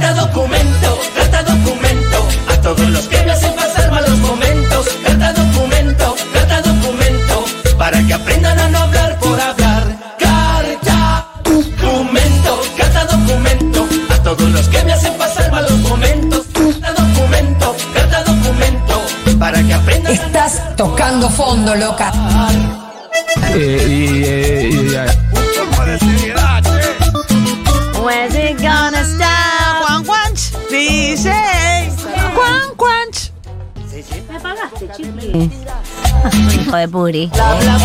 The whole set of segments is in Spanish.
carta documento, carta documento, a todos los que me hacen pasar malos momentos, carta documento, carta documento, para que aprendan a no hablar por hablar. Carta documento, carta documento, a todos los que me hacen pasar malos momentos, carta documento, carta documento, para que aprendan a Estás tocando fondo, loca. Eh, eh, y, eh, Hijo de Puri.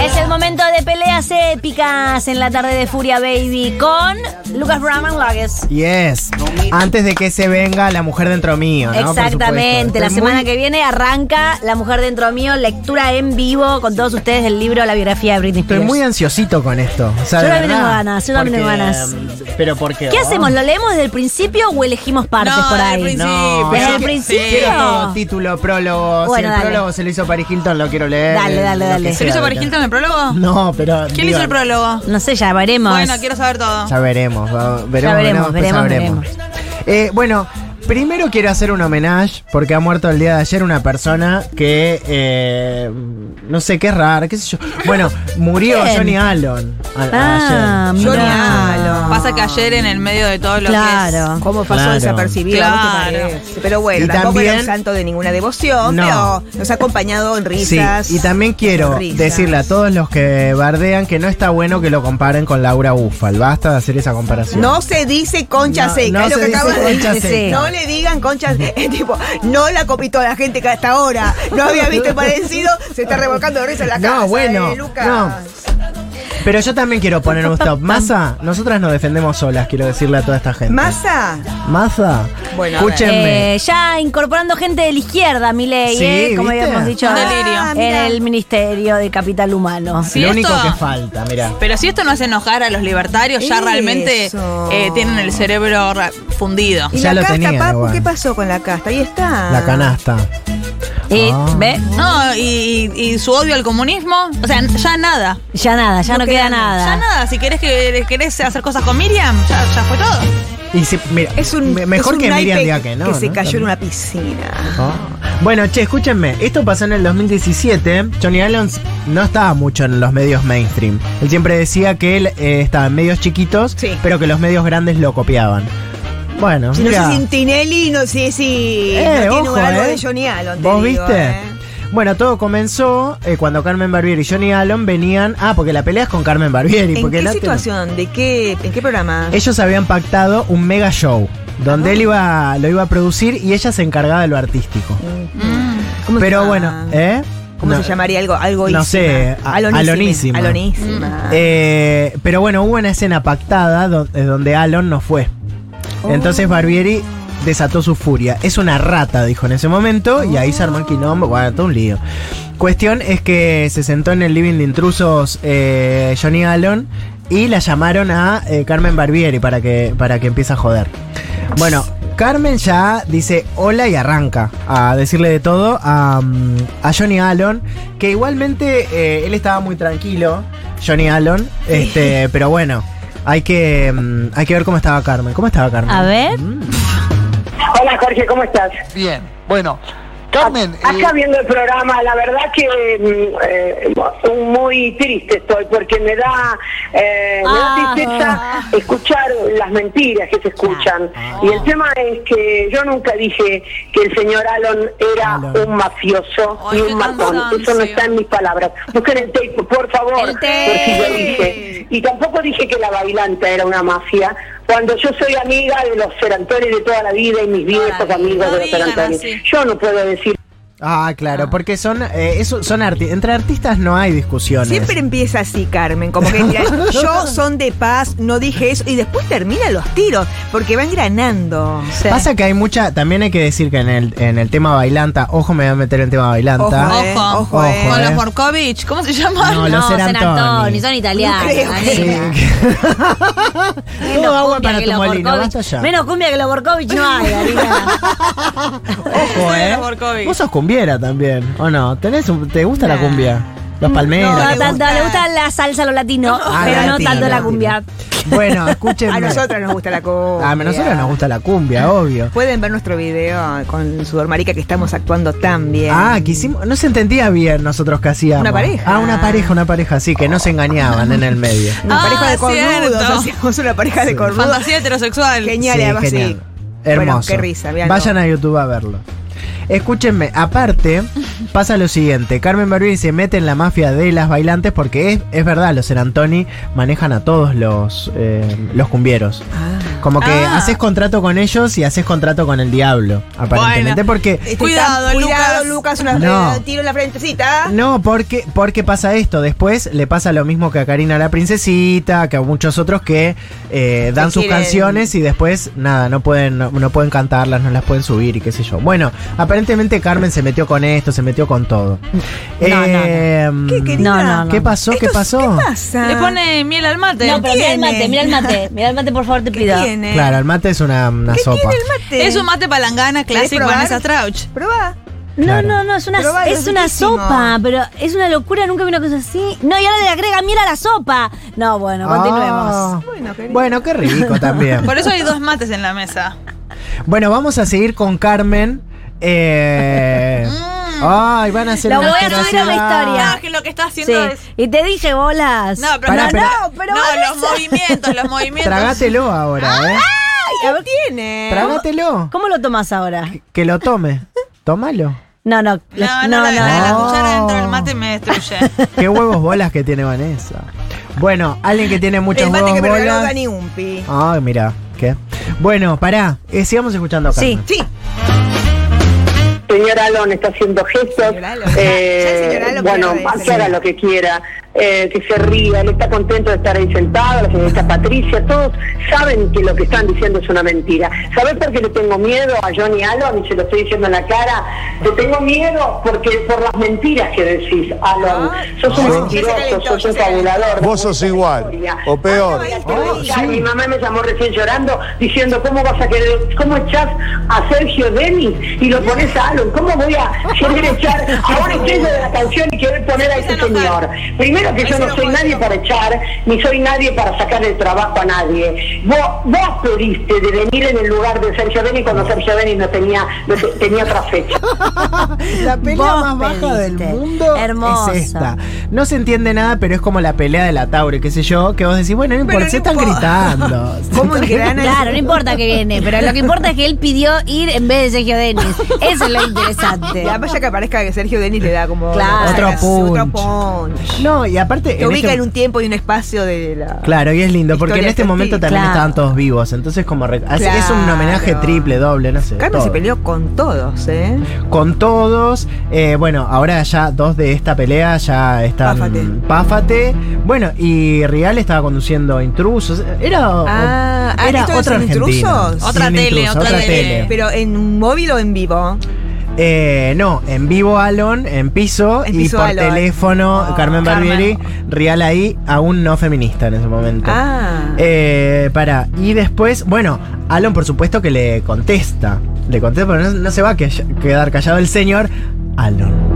Es el momento de peleas épicas en la tarde de Furia Baby con Lucas Brown and Lages. Yes. Antes de que se venga la mujer dentro mío, Exactamente. La Estoy semana muy- que viene arranca La Mujer Dentro Mío, lectura en vivo con todos ustedes del libro La biografía de Britney Estoy Spears. muy ansiosito con esto. O sea, Yo también tengo ganas, yo también tengo ganas. Pero ¿por qué? ¿Qué hacemos? ¿Lo leemos desde el principio o elegimos partes No, por desde ahí? el principio. No, ¿Desde yo el que- principio? Quiero todo, título, prólogo. Bueno, si el dale. prólogo se lo hizo Paris Hilton, lo quiero leer. Dale, dale, lo que dale. ¿Se lo hizo Paris acá. Hilton el prólogo? No, pero. ¿Quién digo, hizo el prólogo? No sé, ya veremos. Bueno, quiero saber todo. Ya veremos, va- veremos, veremos, veremos, veremos. Eh, bueno, primero quiero hacer un homenaje porque ha muerto el día de ayer una persona que eh, no sé qué es raro, qué sé yo. Bueno, murió ¿Quién? Johnny Allen a- Ah, ayer. Johnny mirá. Allen. Pasa que ayer en el medio de todo lo Claro. ¿Cómo pasó Claro. desapercibido? ¿Vos Claro. parece? Pero bueno, Y tampoco era también- un santo de ninguna devoción, No. pero nos ha acompañado en Sí, risas. y también quiero risas. decirle a todos los que bardean que no está bueno que lo comparen con Laura Ufal. Basta de hacer esa comparación. No se dice concha No, seca, no es lo se que dice acabas de concha decir. seca. No le digan concha es tipo, no la copitó la gente que hasta ahora no había visto el parecido, se está revolcando de risa en la No, casa. bueno, eh, Lucas. no. Pero yo también quiero poner un stop. Massa, nosotras nos defendemos solas, quiero decirle a toda esta gente. ¿Masa? Massa, Bueno, escúchenme. Eh, ya incorporando gente de la izquierda, mi ley, Sí, eh, como ¿viste? habíamos dicho. Ah, en el Ministerio de Capital Humano. Si Lo esto- único que falta, mira. Pero si esto no hace enojar a los libertarios, ya Eso. realmente eh, tienen el cerebro fundido. ¿Y Ya la lo casta, tenía, Papu? igual. ¿Qué pasó con la casta? Ahí está. La canasta. Y, Ah. ¿ve? No, y, y- y su odio al comunismo, o sea, ya nada. Ya nada, ya no, No queda, queda nada. Ya nada, si querés que querés hacer cosas con Miriam, ya, ya fue todo. Y si- mira, Es un, me- mejor es un que Miriam diga que no. se ¿no? cayó en una piscina. Ah. Bueno, che, escúchenme. Esto pasó en el 2017. Johnny Allen no estaba mucho en los medios mainstream. Él siempre decía que él eh, estaba en medios chiquitos, Sí. pero que los medios grandes lo copiaban. Bueno, No mira. sé si Tinelli, no sé si Eh, no tiene ojo, algo eh. de Johnny Allen. ¿Vos digo, viste? eh. Bueno, todo comenzó eh, cuando Carmen Barbieri y Johnny Allen venían. Ah, porque la pelea es con Carmen Barbieri. ¿En porque qué situación? ¿De qué, ¿En qué programa? Ellos habían pactado un mega show. Donde él iba, lo iba a producir y ella se encargaba de lo artístico. ¿Cómo se Pero bueno, ¿eh? ¿Cómo No. se llamaría algo? algo No sé, a- alonísima. Alonísima. Eh, pero bueno, hubo una escena pactada do- eh, donde Alon no fue. Entonces Barbieri desató su furia. Es una rata, dijo en ese momento, y ahí se armó el quilombo. Bueno, todo un lío. Cuestión es que se sentó en el living de intrusos eh, Johnny Allen y la llamaron a eh, Carmen Barbieri para que, para que empiece a joder. Bueno, Carmen ya dice hola y arranca a decirle de todo a, mm, a Johnny Allen, que igualmente eh, él estaba muy tranquilo, Johnny Allen, este, pero bueno, hay que, mm, hay que ver cómo estaba Carmen. ¿Cómo estaba Carmen? A ver. Hola Jorge, ¿cómo estás? Bien, bueno, Carmen, Acá eh, viendo el programa, la verdad que mm, eh, muy triste estoy porque me da, eh, me da Ah. tristeza escuchar las mentiras que se escuchan. Y el tema es que yo nunca dije que el señor Alon era Alon. un mafioso Ay, ni qué un matón. Eso no está en mis palabras. Busquen el tape, por favor, El tape. por si lo dije. Y tampoco dije que la bailanta era una mafia, cuando yo soy amiga de los Serantones de toda la vida y mis viejos amigos No de los Serantones. Yo no puedo decir Ah, claro, porque son, eh, eso, son arti- entre artistas no hay discusiones. Siempre empieza así, Carmen, como que mira, yo son de paz, no dije eso, y después termina los tiros, porque van granando. Pasa que hay mucha, también hay que decir que en el, en el tema bailanta, ojo me voy a meter en el tema bailanta. Ojo, eh, Ojo, ojo, eh. Con eh. los Morkovich, ¿cómo se llaman? No, los San Serantoni. Antoni, son italianos. No creo que- nena. Sí. Menos agua cumbia para que tu los molino, Borkovich. basta ya. Menos cumbia que los Borkovich no hay. Ojo, eh. Los Borkovich. Vos sos cumbiera también, ¿o no? ¿Tenés un- ¿Te gusta la Nah. cumbia? Los palmeros. No, le tanto, gusta. le gusta la salsa, lo latino, Ah, pero no latino, tanto la latino. cumbia. Bueno, escúchenme. A nosotros nos gusta la cumbia. A nosotros nos gusta la cumbia, obvio. Pueden ver nuestro video con Sudor Marica que estamos actuando tan bien. Ah, que hicimos, no se entendía bien nosotros que hacíamos. Una pareja. Ah, una pareja, una pareja, sí, que no se engañaban en el medio. Una Ah, pareja de cornudos. cierto. Hacíamos una pareja de cornudos. Fantasía heterosexual. Genial, Sí, además, genial. sí. Hermoso. Bueno, qué risa, véanlo. Vayan a YouTube a verlo. Escúchenme, aparte, pasa lo siguiente: Carmen Barbieri se mete en la mafia de las bailantes porque es, es verdad, los Serantoni manejan a todos los, eh, los cumbieros. Como que Ah. haces contrato con ellos y haces contrato con el diablo, aparentemente. Bueno. Porque Este, Cuidado, tan- Cuidado, Lucas. Lucas. Una No. eh, tiro en la frentecita. No, porque, porque pasa esto. Después le pasa lo mismo que a Karina la Princesita, que a muchos otros que eh, dan sus quieren- canciones y después, nada, no pueden, no, no pueden cantarlas, no las pueden subir y qué sé yo. Bueno, aparentemente Carmen se metió con esto, se metió con todo. No, no, no. Eh, ¿Qué, querida? No, no, no. ¿Qué pasó? ¿Qué pasó? ¿Qué pasa? Le pone miel al mate. No, pero mira el mate, mira el mate. Mira el mate, por favor, te ¿Qué pido. tiene? Claro, el mate es una, una ¿Qué sopa. tiene el mate? Es un mate palangana ¿Querés clásico probar? Vanessa Trauch. Probá. No, Claro. no, no, es una, es es una sopa, pero es una locura, nunca vi una cosa así. No, y ahora le agrega miel a la sopa. No, bueno, continuemos. Ah, Bueno, bueno, qué rico también. Por eso hay dos mates en la mesa. Bueno, vamos a seguir con Carmen. Eh, ay, van a hacer Lo una voy a subir a mi historia. Ah, que lo que está Sí, haciendo es. y te dije bolas. No, pero Pará, no, pero- no, pero no, los movimientos, los movimientos. Tragátelo ahora, ¿eh? Ay, a ver, tiene. Tragátelo. ¿Cómo lo tomas ahora? Que lo tome. Tómalo. No, no, No, no, no, la, no, la- la no. cuchara dentro del mate me destruye. Qué huevos bolas que tiene Vanessa. Bueno, alguien que tiene muchos El mate huevos que me regaló bolas. Dani Umpi. Ay, mira, ¿qué? Bueno, pará, eh, sigamos escuchando a Sí. Sí. Señor Alon está haciendo gestos. Señor Alon. Eh, Ya el señor Alon bueno, haga lo que quiera, eh, que se ría, él está contento de estar ahí sentado, la señorita Patricia, todos saben que lo que están diciendo es una mentira. ¿Sabes por qué le tengo miedo a Johnny Alon? Y se lo estoy diciendo en la cara. Le tengo miedo porque por las mentiras que decís, Alon. Ah, sos un mentiroso, sos un fabulador. Vos sos igual, o peor. Ah, Mi mamá me llamó recién llorando diciendo cómo vas a querer, cómo echás a Sergio Denis y lo pones a Alon, cómo voy a querer echar a un estrella de la canción y querer poner a ese señor. Primero que yo no soy nadie para echar, ni soy nadie para sacar el trabajo a nadie. Vos, vos pediste de venir en el lugar de Sergio Denis cuando Sergio Denis no tenía, no te- tenía otra fecha. La pelea más baja del mundo Hermosa. es esta. No se entiende nada, pero es como la pelea de la Taure, qué sé yo, que vos decís, bueno, no importa, se están gritando. ¿Cómo? Claro, no importa que viene, pero lo que importa es que él pidió ir en vez de Sergio Denis. Eso es lo interesante. Y además ya que aparezca que Sergio Denis le da como Claro. Otro otro punch. punch. No, y aparte. Te en ubica este- en un tiempo y un espacio de la. Claro, y es lindo, porque en este de momento también Claro. estaban todos vivos. Entonces, como. re- Es un homenaje triple, doble, no sé. Carmen todo. se peleó con todos, ¿eh? Con todos. eh, bueno, ahora ya dos de esta pelea ya están. Páfate. Páfate. Bueno, y Rial estaba conduciendo intrusos. Era. Ah, era ¿esto es otro. Intrusos? Sí, Otra un tele, otra tele. Pero en un móvil o en vivo. Eh, no, en vivo Alon, en piso En y por Alon. teléfono Oh, Carmen Barbieri, Rial ahí, aún no feminista en ese momento. Ah. Eh, para, y después, bueno, Alon por supuesto que le contesta. Le contesta, pero no, no se va a que- quedar callado el señor. Alon.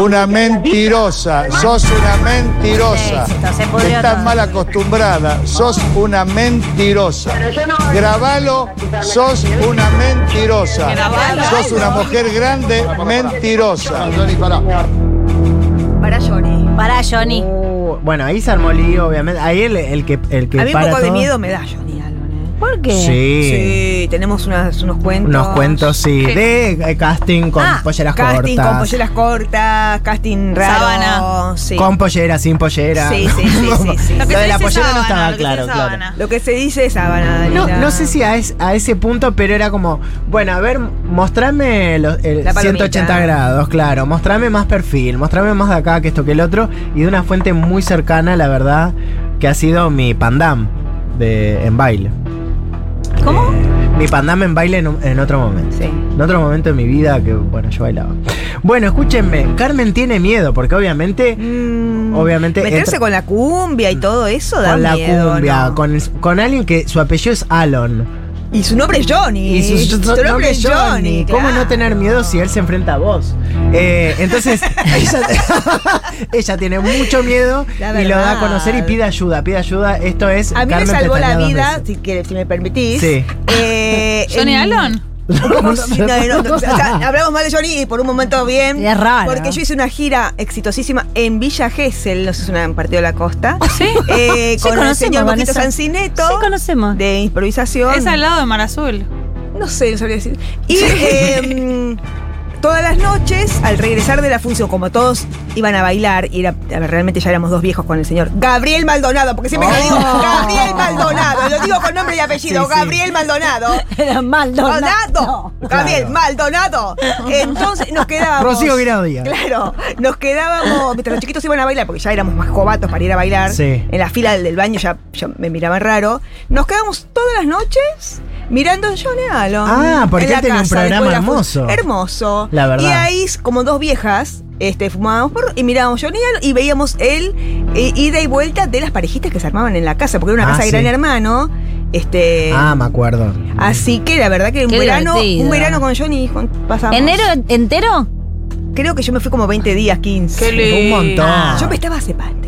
Una mentirosa, sos una mentirosa. Estás mal acostumbrada, sos una mentirosa. Grabalo, sos una mentirosa. Grabalo. Sos una mujer grande, mentirosa. Para Johnny. Para Johnny. Uh, bueno, ahí se armó lío, obviamente. Ahí el, el que, el que A mí un para poco de todo- miedo me da Johnny. ¿Por qué? Sí. Sí, tenemos unas- unos cuentos. Unos cuentos, sí. De eh, casting con Ah, polleras Casting cortas. con polleras cortas, casting raro. Sábana. Sí. Con pollera, sin pollera. Sí, sí, sí, sí, sí. Lo, que de se la dice pollera no sábana, estaba claro, claro. Lo que se dice es sábana, No, no sé si a, es- a ese punto, pero era como, bueno, a ver, mostrame los, el La palomita. 180 grados, claro, mostrame más perfil, mostrame más de acá que esto que el otro, y de una fuente muy cercana, la verdad, que ha sido mi pandam de, en baile. Mi pandam en baile en, en otro momento. Sí. En otro momento de mi vida que, bueno, yo bailaba. Bueno, escúchenme, Carmen tiene miedo, porque obviamente, Mm, obviamente... Meterse entra- con la cumbia y todo eso da con la cumbia, ¿no? con, el- con alguien que su apellido es Alon. Y su nombre es Johnny. Y su, su nombre es Johnny. ¿Cómo claro. no tener miedo si él se enfrenta a vos? Eh, entonces, ella, ella tiene mucho miedo y lo da a conocer y pide ayuda. Pide ayuda. Esto es. A mí Carmen me salvó la vida, si, que- si me permitís. Sí. Eh, ¿Johnny en- Allen? No, no, no, no, o sea, hablamos mal de Johnny y por un momento bien. Es raro. Porque yo hice una gira exitosísima en Villa Gesell, no sé si es un partido de la costa. ¿Sí? Eh, Sí, con el señor Vanessa. Sancineto. Sí, conocemos. De improvisación. Es al lado de Mar Azul. No sé, no sabría decir. Y eh, todas las noches, al regresar de la función, como todos iban a bailar, y era, a ver, realmente ya éramos dos viejos con el señor Gabriel Maldonado, porque siempre que digo Gabriel Maldonado, lo digo con nombre y apellido, Sí, sí. Gabriel Maldonado. Era Maldonado. Maldonado. Gabriel Claro. Maldonado. Entonces nos quedábamos. Rocío Guiraudia. Claro, nos quedábamos, mientras los chiquitos iban a bailar, porque ya éramos más jovatos para ir a bailar, Sí. en la fila del, del baño ya, ya me miraban raro, nos quedábamos todas las noches mirando a Johnny Allen. Ah, porque en la él tenía un programa hermoso. Hermoso. La verdad. Y ahí, como dos viejas, este, fumábamos porro y mirábamos Johnny Allen y veíamos el eh, ida y vuelta de las parejitas que se armaban en la casa, porque era una Ah, casa de sí. gran hermano. Este, Ah, me acuerdo. Así que la verdad que un Qué verano, divertido. un verano con Johnny con- pasamos. ¿Enero entero? Creo que yo me fui como 20 días, 15. Qué lindo. Un montón. Yo me estaba separando, te cuento. Yo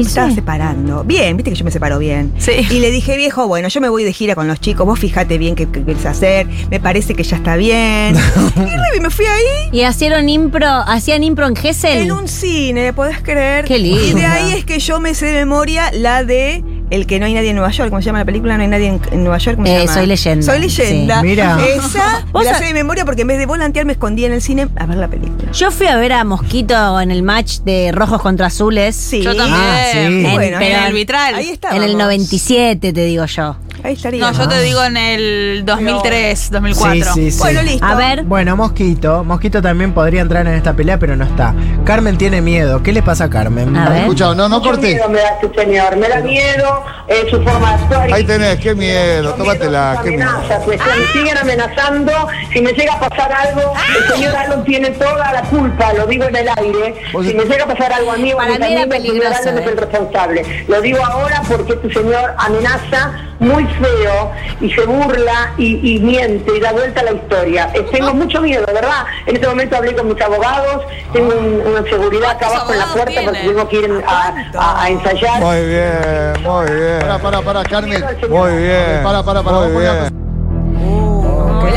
¿Y me estaba separando. Bien, viste que yo me separo bien. Sí. Y le dije, viejo, bueno, yo me voy de gira con los chicos, vos fíjate bien qué, qué querés hacer, me parece que ya está bien. y me fui ahí ¿Y hicieron impro, hacían impro en Gessel? en un cine, ¿podés creer? Qué lindo. Y de ahí es que yo me sé de memoria la de El que no hay nadie en Nueva York, ¿cómo se llama la película? No hay nadie en, en Nueva York, ¿cómo se Eh, llama? Soy leyenda. Soy leyenda. Sí. Mira. Esa ¿Vos la sé de memoria porque en vez de volantear me escondía en el cine a ver la película. Yo fui a ver a Mosquito en el match de rojos contra azules. Sí. Yo también. Ah, sí. En- Bueno, pero en el vitral. Ahí está. En el 97, te digo yo. Ahí estaría. No, yo te digo en el 2003, 2004. Sí, sí, sí. Bueno, listo. A ver. Bueno, Mosquito. Mosquito también podría entrar en esta pelea, pero no está. Carmen tiene miedo. ¿Qué le pasa a Carmen? A ver. Escucha, no, no cortes. miedo me da este señor, me da miedo eh, su forma de actuar. Ahí tenés, qué miedo, tómatela, qué miedo. amenazas, pues, me siguen amenazando, si me llega a pasar algo, el señor Alon tiene toda la culpa, lo digo en el aire, Vos- si me llega a pasar algo a mí Para mí era familia, el señor peligroso, Alon es eh. el responsable. Lo digo ahora porque este señor amenaza muy feo y se burla y, y miente y da vuelta a la historia. Eh, tengo mucho miedo, ¿verdad? En este momento hablé con mis abogados, tengo un- una seguridad acá abajo en la puerta porque tengo que ir a, a- a ensayar. Muy bien, muy bien. Para, para, para, Carmen. Muy bien. Para, para, para, Muy bien.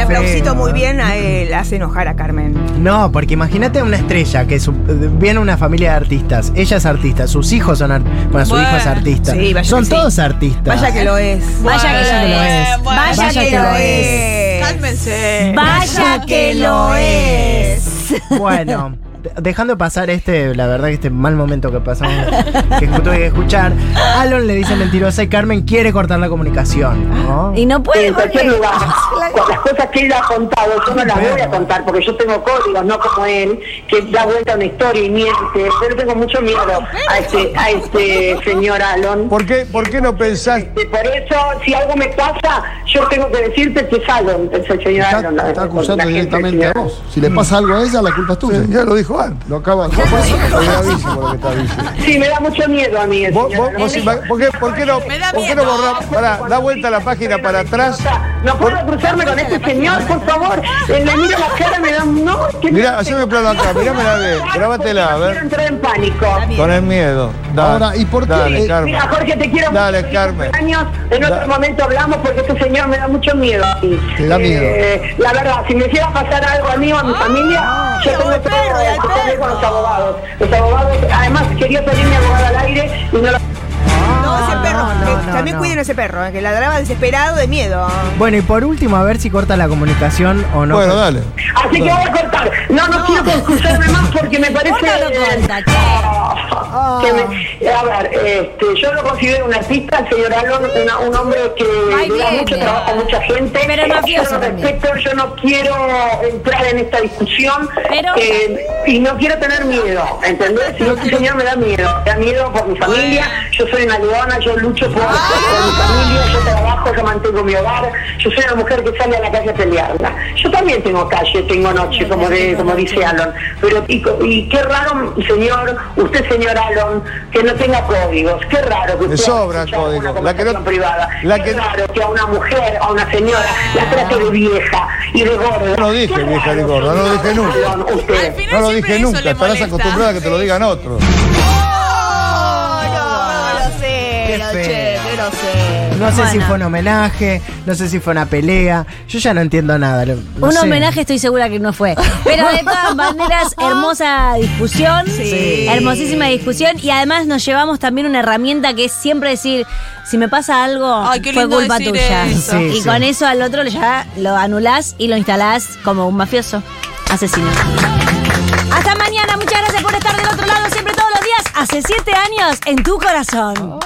El aplausito muy bien a él, hace enojar a Carmen. No, porque imagínate una estrella que su- viene una familia de artistas. Ella es artista, sus hijos son artistas. Bueno, su Bueno, hijo es artista. sí, vaya son que sí. todos artistas. Vaya que lo es. Vaya que Vaya que lo lo es. Bueno, Vaya, vaya que, que lo es. Cálmense. Vaya que lo es. Bueno, dejando pasar este, la verdad que este mal momento que pasamos, que tuve que escuchar, Alon le dice mentirosa y Carmen quiere cortar la comunicación. ¿no? Y no puede en cualquier porque- lugar. Con las cosas que él ha contado, yo no las voy a contar porque yo tengo códigos, no como él, que da vuelta a una historia y miente. Pero tengo mucho miedo a este, a este señor Alon. ¿Por qué, ¿Por qué no pensaste? Y por eso, si algo me pasa, yo tengo que decirte que es Alon, es el señor Está, Alon. la- está la acusando gente directamente a vos. Si le pasa algo a ella, la culpa es tuya. Ya lo dijo antes. Lo acaba de Es gravísimo lo que diciendo. Sí, me da mucho miedo a mí. el Vos- vos- vos ¿por, qué, por qué no, Me da por qué no borramos? Pará, da vuelta la página para atrás. No puedo cruzarme con este señor, por favor. Eh, Le miro la Mirá, haceme plano acá, mirámela bien, grábatela, a Quiero ver. entrar en pánico. Con el miedo. Dale, Ahora, ¿y por qué? Dale, Eh, Carmen. Mira, Jorge, te quiero Dale, mucho. Carmen. Años, en otro Da- momento hablamos porque este señor me da mucho miedo. a. Te da miedo. Eh, la verdad, si me hiciera pasar algo a mí o a mi familia, yo tengo que tener con los abogados. Los abogados, además, quería pedir mi abogada al aire y no lo No, no, no, también no. cuiden a ese perro, eh, que ladraba desesperado de miedo. Bueno, y por último, a ver si corta la comunicación o no. Bueno, dale. Así que voy a cortar. No, no, quiero excusarme más porque me parece. Corta o no corta, che. Ah, que me- a ver, este, yo lo considero un artista, el señor Alon, una- un hombre que viene. mucho trabajo a mucha gente. Pero es yo lo respeto, yo no quiero entrar en esta discusión Pero- eh, y no quiero tener miedo, ¿entendés? Si no, este señor me da miedo, me da miedo por mi familia, yo soy una leona, yo lucho lucho por, por mi familia, yo trabajo, yo mantengo mi hogar, yo soy una mujer que sale a la calle a pelearla. Yo también tengo calle, tengo noche, como de, como dice Alon. Pero y, y qué raro, señor, usted señor Alon, que no tenga códigos. Qué raro que usted códigos. una La que no- privada. la qué que- raro que a una mujer, a una señora, la trate de vieja y de gorda. No dije Qué vieja ni raro, gorda, no lo dije nunca. Alon, usted. No lo dije nunca, estarás acostumbrada a que te lo digan otros. No sé si fue un homenaje, no sé si fue una pelea. Yo ya no entiendo nada. lo- no Un sé. homenaje estoy segura que no fue. Pero de todas maneras, hermosa discusión. Sí. Hermosísima discusión. Y además nos llevamos también una herramienta que es siempre decir, si me pasa algo, Ay, fue culpa tuya. Sí, y sí. con eso al otro ya lo anulás y lo instalás como un mafioso asesino. Hasta mañana, muchas gracias por estar del otro lado siempre todos los días. Hace siete años en tu corazón.